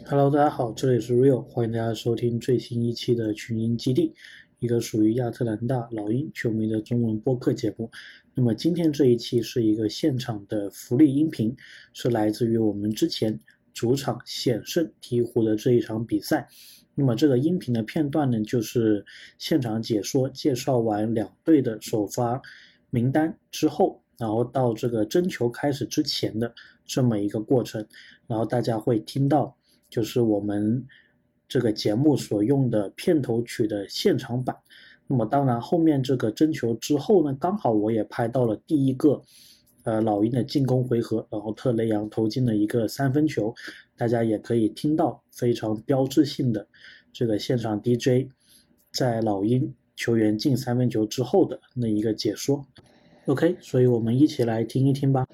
Hello，大家好，这里是 Real，欢迎大家收听最新一期的群英基地，一个属于亚特兰大老鹰球迷的中文播客节目。那么今天这一期是一个现场的福利音频，是来自于我们之前主场险胜鹈鹕的这一场比赛。那么这个音频的片段呢，就是现场解说介绍完两队的首发名单之后，然后到这个争球开始之前的这么一个过程，然后大家会听到。就是我们这个节目所用的片头曲的现场版。那么当然，后面这个争球之后呢，刚好我也拍到了第一个，呃，老鹰的进攻回合，然后特雷杨投进了一个三分球，大家也可以听到非常标志性的这个现场 DJ 在老鹰球员进三分球之后的那一个解说。OK，所以我们一起来听一听吧。